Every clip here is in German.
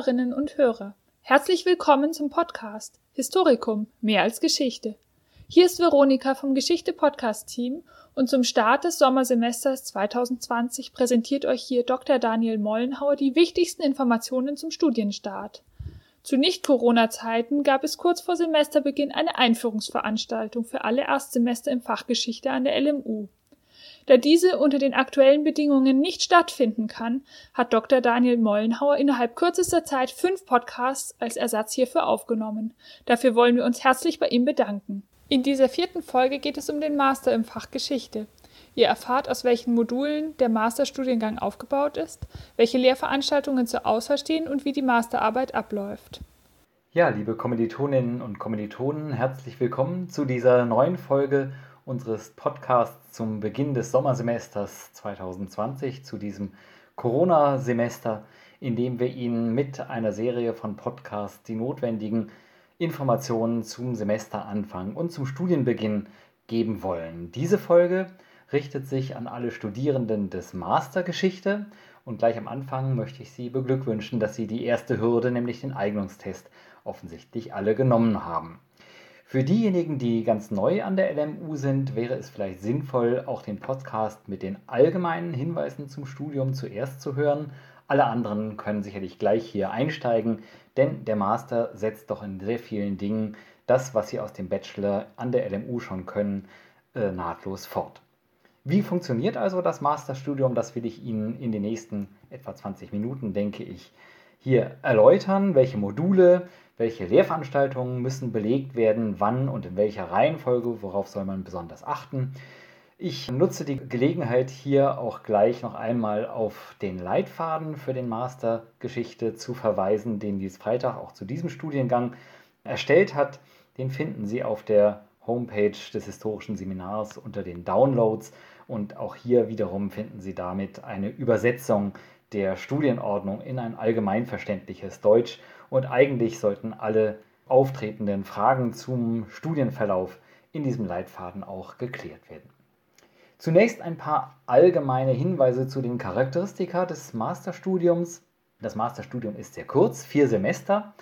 Hörerinnen und Hörer. Herzlich willkommen zum Podcast Historikum mehr als Geschichte. Hier ist Veronika vom Geschichte Podcast Team und zum Start des Sommersemesters 2020 präsentiert euch hier Dr. Daniel Mollenhauer die wichtigsten Informationen zum Studienstart. Zu Nicht-Corona-Zeiten gab es kurz vor Semesterbeginn eine Einführungsveranstaltung für alle Erstsemester im Fach Geschichte an der LMU. Da diese unter den aktuellen Bedingungen nicht stattfinden kann, hat Dr. Daniel Mollenhauer innerhalb kürzester Zeit fünf Podcasts als Ersatz hierfür aufgenommen. Dafür wollen wir uns herzlich bei ihm bedanken. In dieser vierten Folge geht es um den Master im Fach Geschichte. Ihr erfahrt, aus welchen Modulen der Masterstudiengang aufgebaut ist, welche Lehrveranstaltungen zur Auswahl stehen und wie die Masterarbeit abläuft. Ja, liebe Kommilitoninnen und Kommilitonen, herzlich willkommen zu dieser neuen Folge unseres Podcasts zum Beginn des Sommersemesters 2020, zu diesem Corona-Semester, in dem wir Ihnen mit einer Serie von Podcasts die notwendigen Informationen zum Semesteranfang und zum Studienbeginn geben wollen. Diese Folge richtet sich an alle Studierenden des Mastergeschichte und gleich am Anfang möchte ich Sie beglückwünschen, dass Sie die erste Hürde, nämlich den Eignungstest, offensichtlich alle genommen haben. Für diejenigen, die ganz neu an der LMU sind, wäre es vielleicht sinnvoll, auch den Podcast mit den allgemeinen Hinweisen zum Studium zuerst zu hören. Alle anderen können sicherlich gleich hier einsteigen, denn der Master setzt doch in sehr vielen Dingen das, was Sie aus dem Bachelor an der LMU schon können, äh, nahtlos fort. Wie funktioniert also das Masterstudium? Das will ich Ihnen in den nächsten etwa 20 Minuten, denke ich, hier erläutern. Welche Module, welche Lehrveranstaltungen müssen belegt werden, wann und in welcher Reihenfolge, worauf soll man besonders achten. Ich nutze die Gelegenheit hier auch gleich noch einmal auf den Leitfaden für den Master Geschichte zu verweisen, den dies Freitag auch zu diesem Studiengang erstellt hat. Den finden Sie auf der Homepage des historischen Seminars unter den Downloads und auch hier wiederum finden Sie damit eine Übersetzung der Studienordnung in ein allgemeinverständliches Deutsch und eigentlich sollten alle auftretenden Fragen zum Studienverlauf in diesem Leitfaden auch geklärt werden. Zunächst ein paar allgemeine Hinweise zu den Charakteristika des Masterstudiums. Das Masterstudium ist sehr kurz, vier Semester.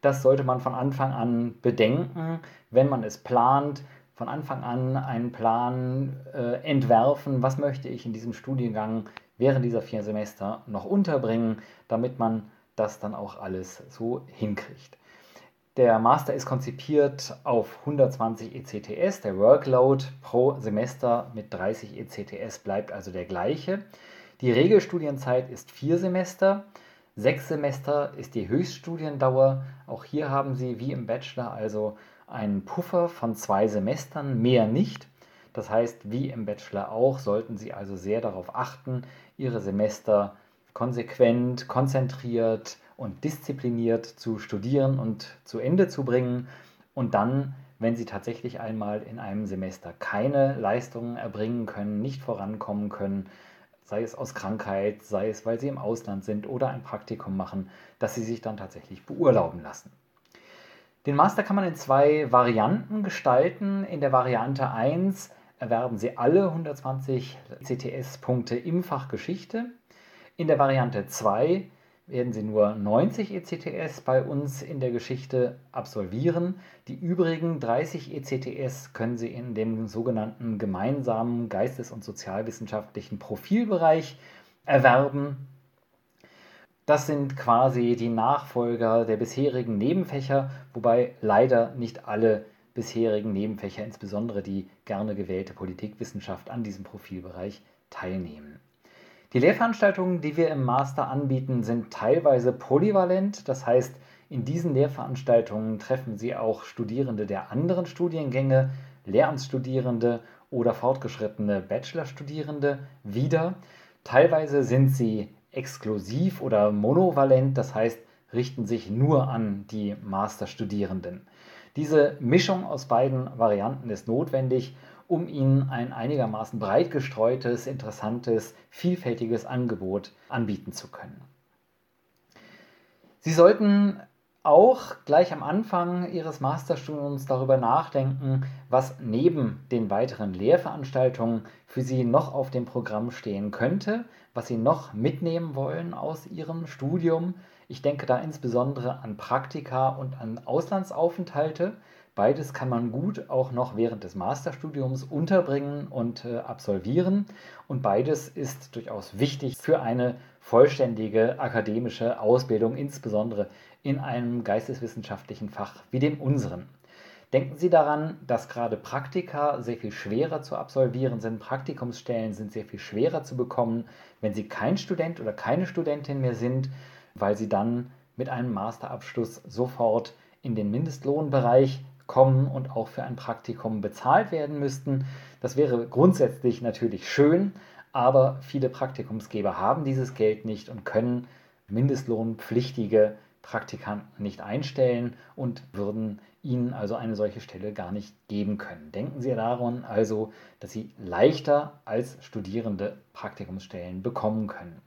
Das sollte man von Anfang an bedenken, wenn man es plant, von Anfang an einen Plan äh, entwerfen, was möchte ich in diesem Studiengang während dieser vier Semester noch unterbringen, damit man das dann auch alles so hinkriegt. Der Master ist konzipiert auf 120 ECTS. Der Workload pro Semester mit 30 ECTS bleibt also der gleiche. Die Regelstudienzeit ist vier Semester. Sechs Semester ist die Höchststudiendauer. Auch hier haben Sie wie im Bachelor also einen Puffer von zwei Semestern, mehr nicht. Das heißt, wie im Bachelor auch, sollten Sie also sehr darauf achten, Ihre Semester konsequent, konzentriert und diszipliniert zu studieren und zu Ende zu bringen und dann, wenn Sie tatsächlich einmal in einem Semester keine Leistungen erbringen können, nicht vorankommen können, sei es aus Krankheit, sei es, weil Sie im Ausland sind oder ein Praktikum machen, dass Sie sich dann tatsächlich beurlauben lassen. Den Master kann man in zwei Varianten gestalten. In der Variante 1 erwerben Sie alle 120 CTS-Punkte im Fach Geschichte. In der Variante 2 werden Sie nur 90 ECTS bei uns in der Geschichte absolvieren. Die übrigen 30 ECTS können Sie in dem sogenannten gemeinsamen geistes- und sozialwissenschaftlichen Profilbereich erwerben. Das sind quasi die Nachfolger der bisherigen Nebenfächer, wobei leider nicht alle bisherigen Nebenfächer, insbesondere die gerne gewählte Politikwissenschaft, an diesem Profilbereich teilnehmen. Die Lehrveranstaltungen, die wir im Master anbieten, sind teilweise polyvalent, das heißt, in diesen Lehrveranstaltungen treffen Sie auch Studierende der anderen Studiengänge, Lehramtsstudierende oder fortgeschrittene Bachelorstudierende wieder. Teilweise sind sie exklusiv oder monovalent, das heißt, richten sich nur an die Masterstudierenden. Diese Mischung aus beiden Varianten ist notwendig, um ihnen ein einigermaßen breit gestreutes, interessantes, vielfältiges Angebot anbieten zu können. Sie sollten auch gleich am Anfang Ihres Masterstudiums darüber nachdenken, was neben den weiteren Lehrveranstaltungen für Sie noch auf dem Programm stehen könnte, was Sie noch mitnehmen wollen aus Ihrem Studium. Ich denke da insbesondere an Praktika und an Auslandsaufenthalte. Beides kann man gut auch noch während des Masterstudiums unterbringen und äh, absolvieren. Und beides ist durchaus wichtig für eine vollständige akademische Ausbildung, insbesondere in einem geisteswissenschaftlichen Fach wie dem unseren. Denken Sie daran, dass gerade Praktika sehr viel schwerer zu absolvieren sind. Praktikumsstellen sind sehr viel schwerer zu bekommen, wenn Sie kein Student oder keine Studentin mehr sind, weil Sie dann mit einem Masterabschluss sofort in den Mindestlohnbereich kommen und auch für ein Praktikum bezahlt werden müssten. Das wäre grundsätzlich natürlich schön, aber viele Praktikumsgeber haben dieses Geld nicht und können mindestlohnpflichtige Praktikanten nicht einstellen und würden ihnen also eine solche Stelle gar nicht geben können. Denken Sie daran also, dass Sie leichter als Studierende Praktikumsstellen bekommen können.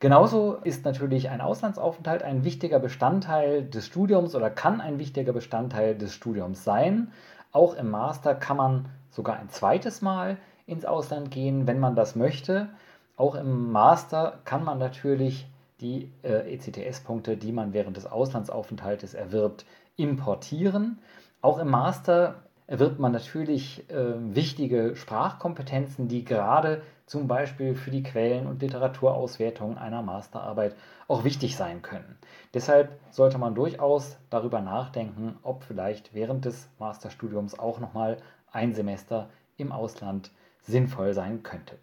Genauso ist natürlich ein Auslandsaufenthalt ein wichtiger Bestandteil des Studiums oder kann ein wichtiger Bestandteil des Studiums sein. Auch im Master kann man sogar ein zweites Mal ins Ausland gehen, wenn man das möchte. Auch im Master kann man natürlich die äh, ECTS-Punkte, die man während des Auslandsaufenthaltes erwirbt, importieren. Auch im Master erwirbt man natürlich äh, wichtige Sprachkompetenzen, die gerade zum Beispiel für die Quellen- und Literaturauswertung einer Masterarbeit auch wichtig sein können. Deshalb sollte man durchaus darüber nachdenken, ob vielleicht während des Masterstudiums auch nochmal ein Semester im Ausland sinnvoll sein könnte.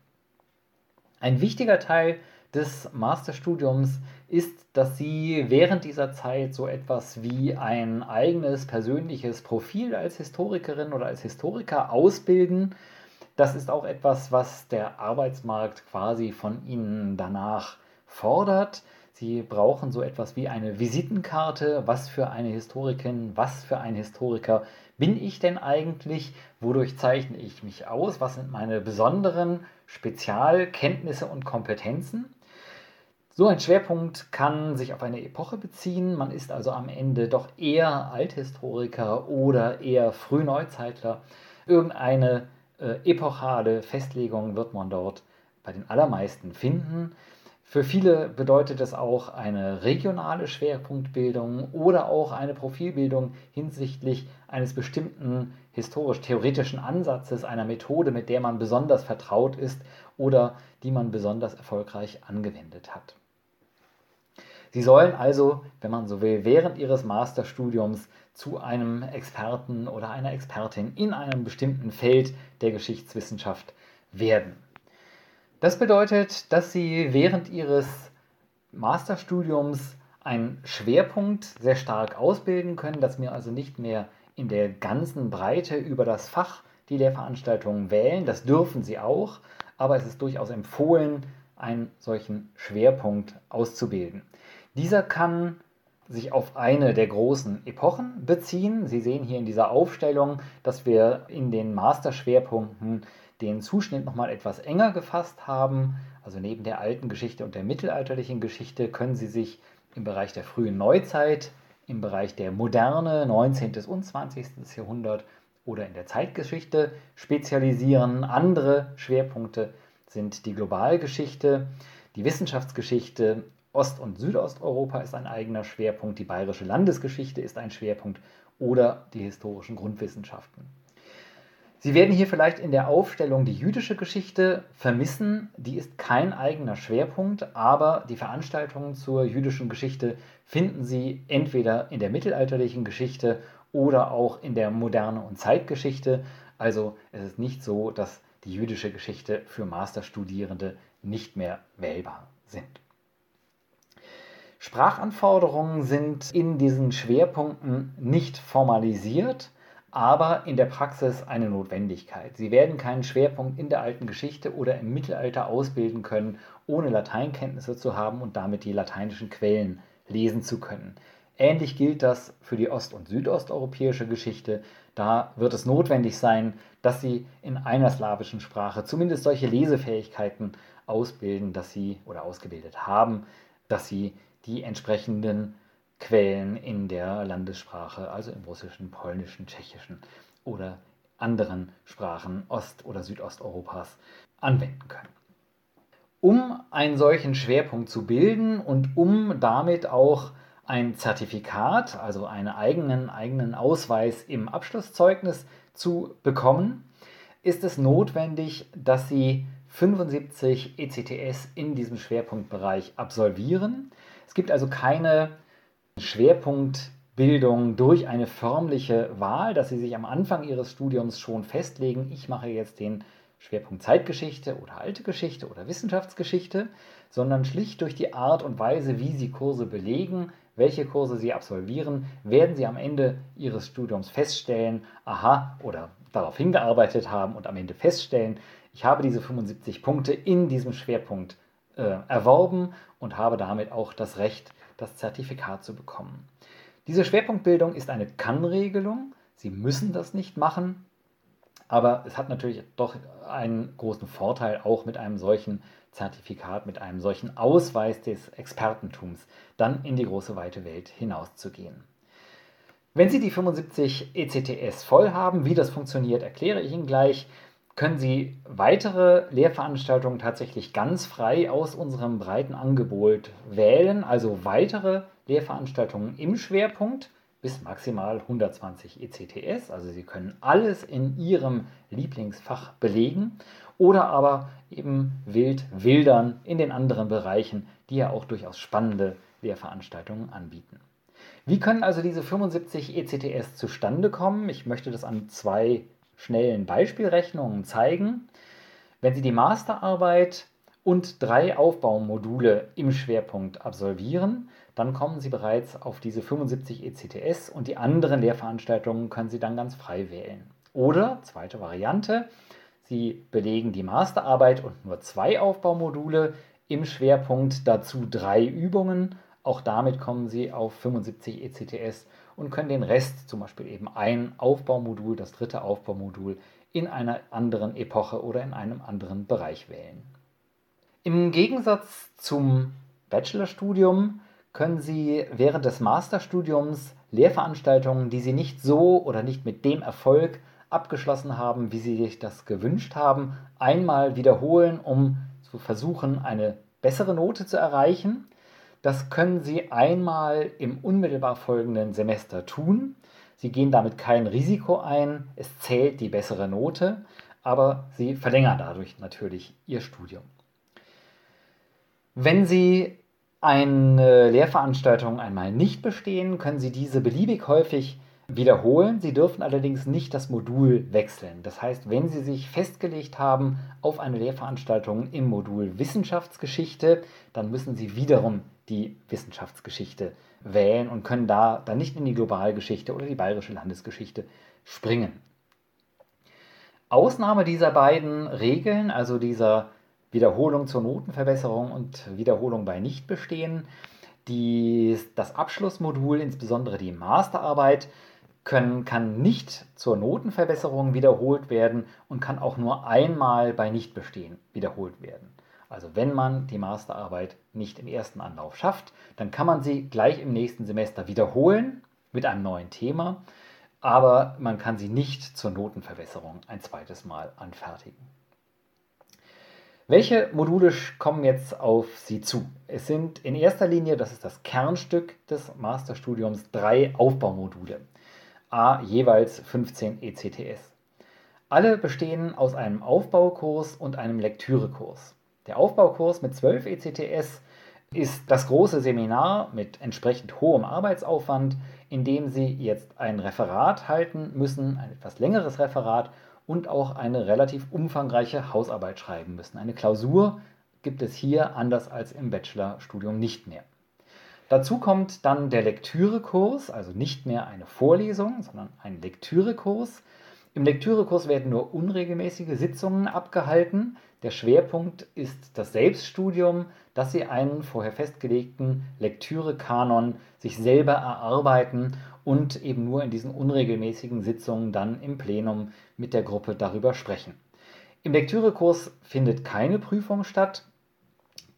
Ein wichtiger Teil des Masterstudiums ist, dass Sie während dieser Zeit so etwas wie ein eigenes persönliches Profil als Historikerin oder als Historiker ausbilden. Das ist auch etwas, was der Arbeitsmarkt quasi von Ihnen danach fordert. Sie brauchen so etwas wie eine Visitenkarte. Was für eine Historikerin, was für ein Historiker bin ich denn eigentlich? Wodurch zeichne ich mich aus? Was sind meine besonderen Spezialkenntnisse und Kompetenzen? So ein Schwerpunkt kann sich auf eine Epoche beziehen. Man ist also am Ende doch eher Althistoriker oder eher Frühneuzeitler. Irgendeine äh, epochale Festlegung wird man dort bei den allermeisten finden. Für viele bedeutet es auch eine regionale Schwerpunktbildung oder auch eine Profilbildung hinsichtlich eines bestimmten historisch-theoretischen Ansatzes, einer Methode, mit der man besonders vertraut ist oder die man besonders erfolgreich angewendet hat. Sie sollen also, wenn man so will, während ihres Masterstudiums zu einem Experten oder einer Expertin in einem bestimmten Feld der Geschichtswissenschaft werden. Das bedeutet, dass Sie während Ihres Masterstudiums einen Schwerpunkt sehr stark ausbilden können, dass wir also nicht mehr in der ganzen Breite über das Fach die Lehrveranstaltungen wählen. Das dürfen Sie auch, aber es ist durchaus empfohlen, einen solchen Schwerpunkt auszubilden. Dieser kann sich auf eine der großen Epochen beziehen. Sie sehen hier in dieser Aufstellung, dass wir in den Masterschwerpunkten den Zuschnitt nochmal etwas enger gefasst haben. Also neben der alten Geschichte und der mittelalterlichen Geschichte können Sie sich im Bereich der frühen Neuzeit, im Bereich der Moderne, 19. und 20. Jahrhundert oder in der Zeitgeschichte spezialisieren. Andere Schwerpunkte sind die Globalgeschichte, die Wissenschaftsgeschichte Ost- und Südosteuropa ist ein eigener Schwerpunkt, die bayerische Landesgeschichte ist ein Schwerpunkt oder die historischen Grundwissenschaften. Sie werden hier vielleicht in der Aufstellung die jüdische Geschichte vermissen. Die ist kein eigener Schwerpunkt, aber die Veranstaltungen zur jüdischen Geschichte finden Sie entweder in der mittelalterlichen Geschichte oder auch in der Moderne und Zeitgeschichte. Also es ist nicht so, dass die jüdische Geschichte für Masterstudierende nicht mehr wählbar sind. Sprachanforderungen sind in diesen Schwerpunkten nicht formalisiert, aber in der Praxis eine Notwendigkeit. Sie werden keinen Schwerpunkt in der alten Geschichte oder im Mittelalter ausbilden können, ohne Lateinkenntnisse zu haben und damit die lateinischen Quellen lesen zu können. Ähnlich gilt das für die ost- und südosteuropäische Geschichte. Da wird es notwendig sein, dass Sie in einer slawischen Sprache zumindest solche Lesefähigkeiten ausbilden, dass Sie oder ausgebildet haben, dass Sie die entsprechenden Quellen in der Landessprache, also im russischen, polnischen, tschechischen oder anderen Sprachen Ost- oder Südosteuropas anwenden können. Um einen solchen Schwerpunkt zu bilden und um damit auch ein Zertifikat, also einen eigenen, eigenen Ausweis im Abschlusszeugnis zu bekommen, ist es notwendig, dass Sie 75 ECTS in diesem Schwerpunktbereich absolvieren. Es gibt also keine Schwerpunktbildung durch eine förmliche Wahl, dass Sie sich am Anfang Ihres Studiums schon festlegen, ich mache jetzt den Schwerpunkt Zeitgeschichte oder alte Geschichte oder Wissenschaftsgeschichte, sondern schlicht durch die Art und Weise, wie Sie Kurse belegen, welche Kurse Sie absolvieren, werden Sie am Ende Ihres Studiums feststellen, aha, oder darauf hingearbeitet haben und am Ende feststellen, ich habe diese 75 Punkte in diesem Schwerpunkt äh, erworben und habe damit auch das Recht, das Zertifikat zu bekommen. Diese Schwerpunktbildung ist eine Kann-Regelung. Sie müssen das nicht machen, aber es hat natürlich doch einen großen Vorteil, auch mit einem solchen Zertifikat, mit einem solchen Ausweis des Expertentums dann in die große weite Welt hinauszugehen. Wenn Sie die 75 ECTS voll haben, wie das funktioniert, erkläre ich Ihnen gleich. Können Sie weitere Lehrveranstaltungen tatsächlich ganz frei aus unserem breiten Angebot wählen, also weitere Lehrveranstaltungen im Schwerpunkt bis maximal 120 ECTS. Also Sie können alles in Ihrem Lieblingsfach belegen oder aber eben wild wildern in den anderen Bereichen, die ja auch durchaus spannende Lehrveranstaltungen anbieten. Wie können also diese 75 ECTS zustande kommen? Ich möchte das an zwei schnellen Beispielrechnungen zeigen. Wenn Sie die Masterarbeit und drei Aufbaumodule im Schwerpunkt absolvieren, dann kommen Sie bereits auf diese 75 ECTS und die anderen Lehrveranstaltungen können Sie dann ganz frei wählen. Oder, zweite Variante, Sie belegen die Masterarbeit und nur zwei Aufbaumodule im Schwerpunkt, dazu drei Übungen. Auch damit kommen Sie auf 75 ECTS und können den Rest, zum Beispiel eben ein Aufbaumodul, das dritte Aufbaumodul, in einer anderen Epoche oder in einem anderen Bereich wählen. Im Gegensatz zum Bachelorstudium können Sie während des Masterstudiums Lehrveranstaltungen, die Sie nicht so oder nicht mit dem Erfolg abgeschlossen haben, wie Sie sich das gewünscht haben, einmal wiederholen, um zu versuchen, eine bessere Note zu erreichen. Das können Sie einmal im unmittelbar folgenden Semester tun. Sie gehen damit kein Risiko ein, es zählt die bessere Note, aber Sie verlängern dadurch natürlich Ihr Studium. Wenn Sie eine Lehrveranstaltung einmal nicht bestehen, können Sie diese beliebig häufig wiederholen. Sie dürfen allerdings nicht das Modul wechseln. Das heißt, wenn Sie sich festgelegt haben auf eine Lehrveranstaltung im Modul Wissenschaftsgeschichte, dann müssen Sie wiederum die Wissenschaftsgeschichte wählen und können da dann nicht in die Globalgeschichte oder die bayerische Landesgeschichte springen. Ausnahme dieser beiden Regeln, also dieser Wiederholung zur Notenverbesserung und Wiederholung bei Nichtbestehen. Die, das Abschlussmodul, insbesondere die Masterarbeit, können, kann nicht zur Notenverbesserung wiederholt werden und kann auch nur einmal bei Nichtbestehen wiederholt werden. Also wenn man die Masterarbeit nicht im ersten Anlauf schafft, dann kann man sie gleich im nächsten Semester wiederholen mit einem neuen Thema, aber man kann sie nicht zur Notenverbesserung ein zweites Mal anfertigen. Welche Module kommen jetzt auf Sie zu? Es sind in erster Linie, das ist das Kernstück des Masterstudiums, drei Aufbaumodule, a jeweils 15 ECTS. Alle bestehen aus einem Aufbaukurs und einem Lektürekurs. Der Aufbaukurs mit 12 ECTS ist das große Seminar mit entsprechend hohem Arbeitsaufwand, in dem Sie jetzt ein Referat halten müssen, ein etwas längeres Referat und auch eine relativ umfangreiche Hausarbeit schreiben müssen. Eine Klausur gibt es hier anders als im Bachelorstudium nicht mehr. Dazu kommt dann der Lektürekurs, also nicht mehr eine Vorlesung, sondern ein Lektürekurs. Im Lektürekurs werden nur unregelmäßige Sitzungen abgehalten. Der Schwerpunkt ist das Selbststudium, dass Sie einen vorher festgelegten Lektürekanon sich selber erarbeiten und eben nur in diesen unregelmäßigen Sitzungen dann im Plenum mit der Gruppe darüber sprechen. Im Lektürekurs findet keine Prüfung statt.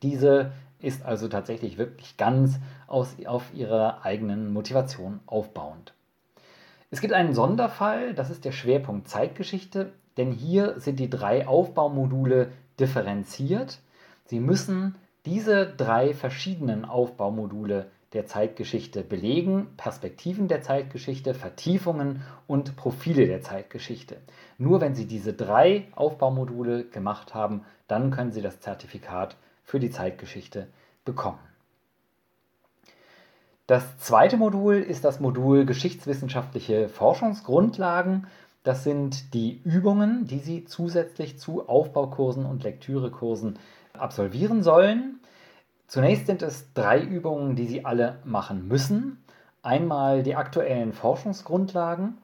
Diese ist also tatsächlich wirklich ganz aus, auf ihrer eigenen Motivation aufbauend. Es gibt einen Sonderfall, das ist der Schwerpunkt Zeitgeschichte, denn hier sind die drei Aufbaumodule differenziert. Sie müssen diese drei verschiedenen Aufbaumodule der Zeitgeschichte belegen, Perspektiven der Zeitgeschichte, Vertiefungen und Profile der Zeitgeschichte. Nur wenn Sie diese drei Aufbaumodule gemacht haben, dann können Sie das Zertifikat für die Zeitgeschichte bekommen. Das zweite Modul ist das Modul Geschichtswissenschaftliche Forschungsgrundlagen. Das sind die Übungen, die Sie zusätzlich zu Aufbaukursen und Lektürekursen absolvieren sollen. Zunächst sind es drei Übungen, die Sie alle machen müssen. Einmal die aktuellen Forschungsgrundlagen,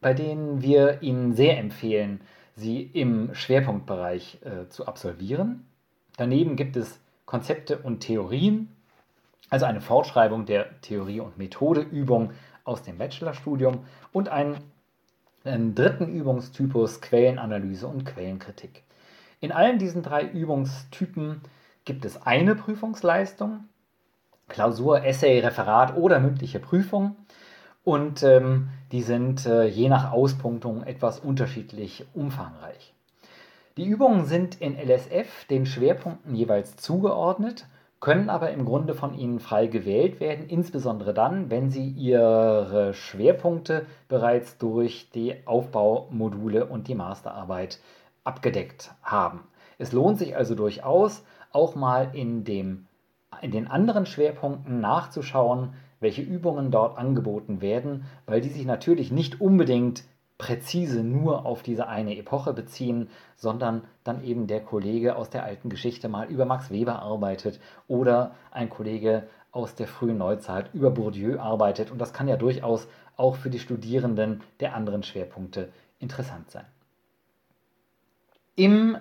bei denen wir Ihnen sehr empfehlen, sie im Schwerpunktbereich äh, zu absolvieren. Daneben gibt es Konzepte und Theorien, also eine Fortschreibung der Theorie- und Methodeübung aus dem Bachelorstudium und einen, einen dritten Übungstypus Quellenanalyse und Quellenkritik. In allen diesen drei Übungstypen gibt es eine Prüfungsleistung, Klausur, Essay, Referat oder mündliche Prüfung. Und ähm, die sind äh, je nach Auspunktung etwas unterschiedlich umfangreich. Die Übungen sind in LSF den Schwerpunkten jeweils zugeordnet können aber im Grunde von Ihnen frei gewählt werden, insbesondere dann, wenn Sie Ihre Schwerpunkte bereits durch die Aufbaumodule und die Masterarbeit abgedeckt haben. Es lohnt sich also durchaus, auch mal in, dem, in den anderen Schwerpunkten nachzuschauen, welche Übungen dort angeboten werden, weil die sich natürlich nicht unbedingt präzise nur auf diese eine Epoche beziehen, sondern dann eben der Kollege aus der alten Geschichte mal über Max Weber arbeitet oder ein Kollege aus der frühen Neuzeit über Bourdieu arbeitet. Und das kann ja durchaus auch für die Studierenden der anderen Schwerpunkte interessant sein. In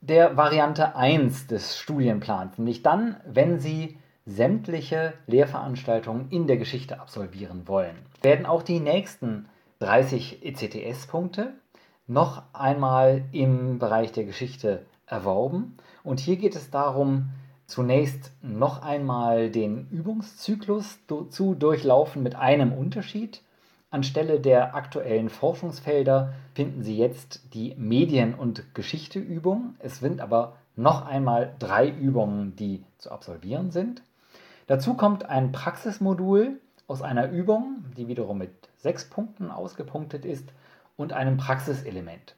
der Variante 1 des Studienplans, nämlich dann, wenn Sie sämtliche Lehrveranstaltungen in der Geschichte absolvieren wollen, werden auch die nächsten 30 ECTS-Punkte noch einmal im Bereich der Geschichte erworben. Und hier geht es darum, zunächst noch einmal den Übungszyklus zu durchlaufen mit einem Unterschied. Anstelle der aktuellen Forschungsfelder finden Sie jetzt die Medien- und Geschichteübung. Es sind aber noch einmal drei Übungen, die zu absolvieren sind. Dazu kommt ein Praxismodul aus einer Übung, die wiederum mit sechs Punkten ausgepunktet ist und einem Praxiselement.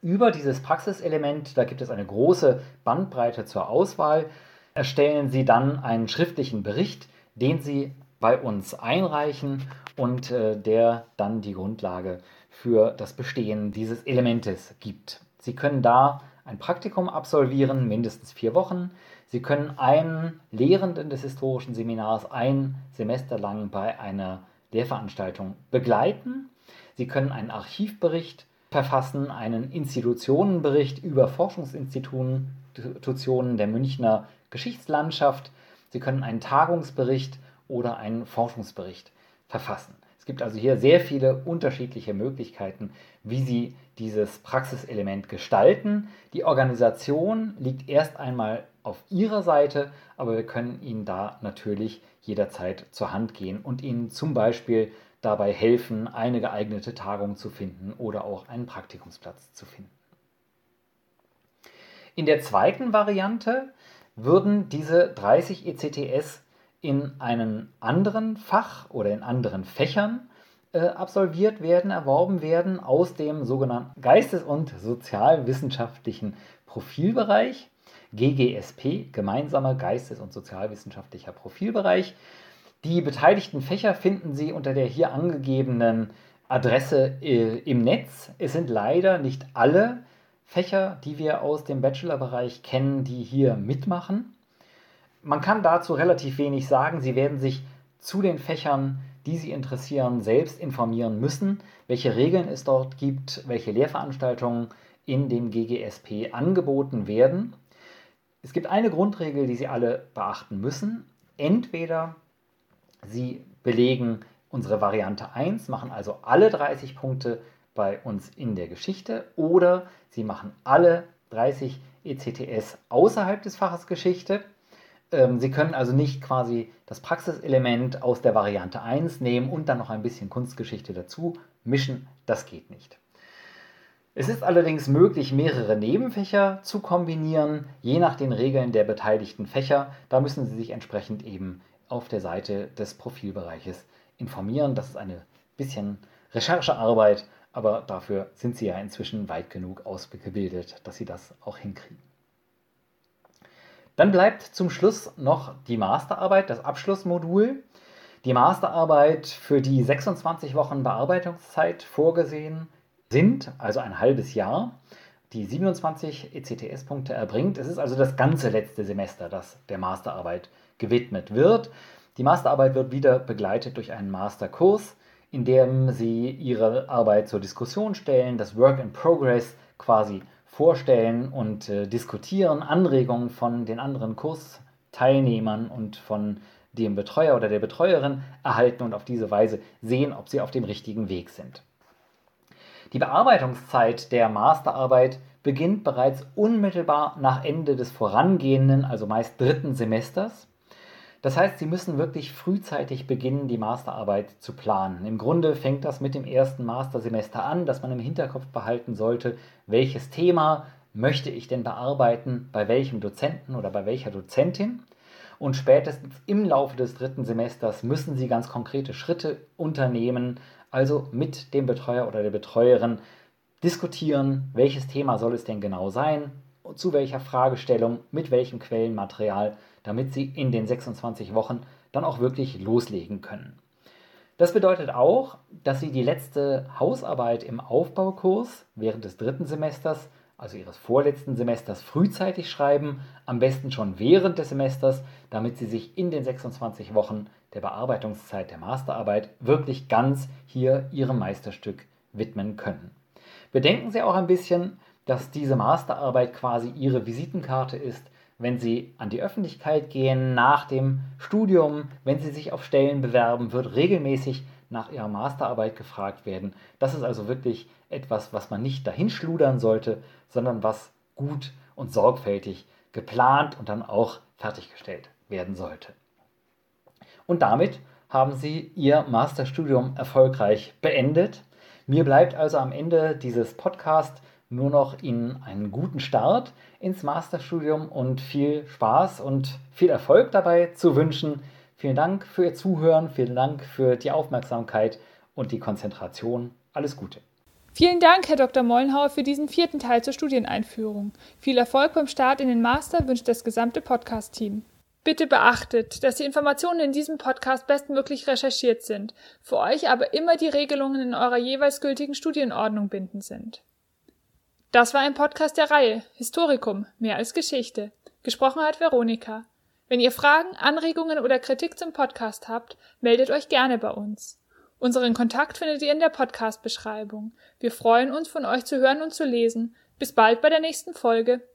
Über dieses Praxiselement, da gibt es eine große Bandbreite zur Auswahl, erstellen Sie dann einen schriftlichen Bericht, den Sie bei uns einreichen und äh, der dann die Grundlage für das Bestehen dieses Elementes gibt. Sie können da ein Praktikum absolvieren, mindestens vier Wochen. Sie können einen Lehrenden des historischen Seminars ein Semester lang bei einer Lehrveranstaltung begleiten. Sie können einen Archivbericht verfassen, einen Institutionenbericht über Forschungsinstitutionen der Münchner Geschichtslandschaft. Sie können einen Tagungsbericht oder einen Forschungsbericht verfassen. Es gibt also hier sehr viele unterschiedliche Möglichkeiten, wie Sie dieses Praxiselement gestalten. Die Organisation liegt erst einmal auf Ihrer Seite, aber wir können Ihnen da natürlich jederzeit zur Hand gehen und Ihnen zum Beispiel dabei helfen, eine geeignete Tagung zu finden oder auch einen Praktikumsplatz zu finden. In der zweiten Variante würden diese 30 ECTS in einem anderen Fach oder in anderen Fächern äh, absolviert werden, erworben werden aus dem sogenannten Geistes- und Sozialwissenschaftlichen Profilbereich. GGSP, gemeinsamer Geistes- und Sozialwissenschaftlicher Profilbereich. Die beteiligten Fächer finden Sie unter der hier angegebenen Adresse äh, im Netz. Es sind leider nicht alle Fächer, die wir aus dem Bachelorbereich kennen, die hier mitmachen. Man kann dazu relativ wenig sagen. Sie werden sich zu den Fächern, die Sie interessieren, selbst informieren müssen, welche Regeln es dort gibt, welche Lehrveranstaltungen in dem GGSP angeboten werden. Es gibt eine Grundregel, die Sie alle beachten müssen. Entweder Sie belegen unsere Variante 1, machen also alle 30 Punkte bei uns in der Geschichte oder Sie machen alle 30 ECTS außerhalb des Faches Geschichte. Ähm, Sie können also nicht quasi das Praxiselement aus der Variante 1 nehmen und dann noch ein bisschen Kunstgeschichte dazu mischen. Das geht nicht. Es ist allerdings möglich, mehrere Nebenfächer zu kombinieren, je nach den Regeln der beteiligten Fächer. Da müssen Sie sich entsprechend eben auf der Seite des Profilbereiches informieren. Das ist eine bisschen Recherchearbeit, aber dafür sind Sie ja inzwischen weit genug ausgebildet, dass Sie das auch hinkriegen. Dann bleibt zum Schluss noch die Masterarbeit, das Abschlussmodul. Die Masterarbeit, für die 26 Wochen Bearbeitungszeit vorgesehen sind, also ein halbes Jahr, die 27 ECTS-Punkte erbringt. Es ist also das ganze letzte Semester, das der Masterarbeit gewidmet wird. Die Masterarbeit wird wieder begleitet durch einen Masterkurs, in dem Sie Ihre Arbeit zur Diskussion stellen, das Work in Progress quasi vorstellen und äh, diskutieren, Anregungen von den anderen Kursteilnehmern und von dem Betreuer oder der Betreuerin erhalten und auf diese Weise sehen, ob sie auf dem richtigen Weg sind. Die Bearbeitungszeit der Masterarbeit beginnt bereits unmittelbar nach Ende des vorangehenden, also meist dritten Semesters. Das heißt, Sie müssen wirklich frühzeitig beginnen, die Masterarbeit zu planen. Im Grunde fängt das mit dem ersten Mastersemester an, dass man im Hinterkopf behalten sollte, welches Thema möchte ich denn bearbeiten, bei welchem Dozenten oder bei welcher Dozentin. Und spätestens im Laufe des dritten Semesters müssen Sie ganz konkrete Schritte unternehmen, also mit dem Betreuer oder der Betreuerin diskutieren, welches Thema soll es denn genau sein, zu welcher Fragestellung, mit welchem Quellenmaterial, damit Sie in den 26 Wochen dann auch wirklich loslegen können. Das bedeutet auch, dass Sie die letzte Hausarbeit im Aufbaukurs während des dritten Semesters, also Ihres vorletzten Semesters, frühzeitig schreiben, am besten schon während des Semesters, damit Sie sich in den 26 Wochen der Bearbeitungszeit der Masterarbeit wirklich ganz hier Ihrem Meisterstück widmen können. Bedenken Sie auch ein bisschen, dass diese Masterarbeit quasi Ihre Visitenkarte ist, wenn Sie an die Öffentlichkeit gehen nach dem Studium, wenn Sie sich auf Stellen bewerben, wird regelmäßig nach Ihrer Masterarbeit gefragt werden. Das ist also wirklich etwas, was man nicht dahinschludern sollte, sondern was gut und sorgfältig geplant und dann auch fertiggestellt werden sollte. Und damit haben Sie Ihr Masterstudium erfolgreich beendet. Mir bleibt also am Ende dieses Podcasts nur noch Ihnen einen guten Start ins Masterstudium und viel Spaß und viel Erfolg dabei zu wünschen. Vielen Dank für Ihr Zuhören, vielen Dank für die Aufmerksamkeit und die Konzentration. Alles Gute. Vielen Dank, Herr Dr. Mollenhauer, für diesen vierten Teil zur Studieneinführung. Viel Erfolg beim Start in den Master wünscht das gesamte Podcast-Team. Bitte beachtet, dass die Informationen in diesem Podcast bestmöglich recherchiert sind, für euch aber immer die Regelungen in eurer jeweils gültigen Studienordnung bindend sind. Das war ein Podcast der Reihe Historikum, mehr als Geschichte. Gesprochen hat Veronika. Wenn ihr Fragen, Anregungen oder Kritik zum Podcast habt, meldet euch gerne bei uns. Unseren Kontakt findet ihr in der Podcast-Beschreibung. Wir freuen uns, von euch zu hören und zu lesen. Bis bald bei der nächsten Folge.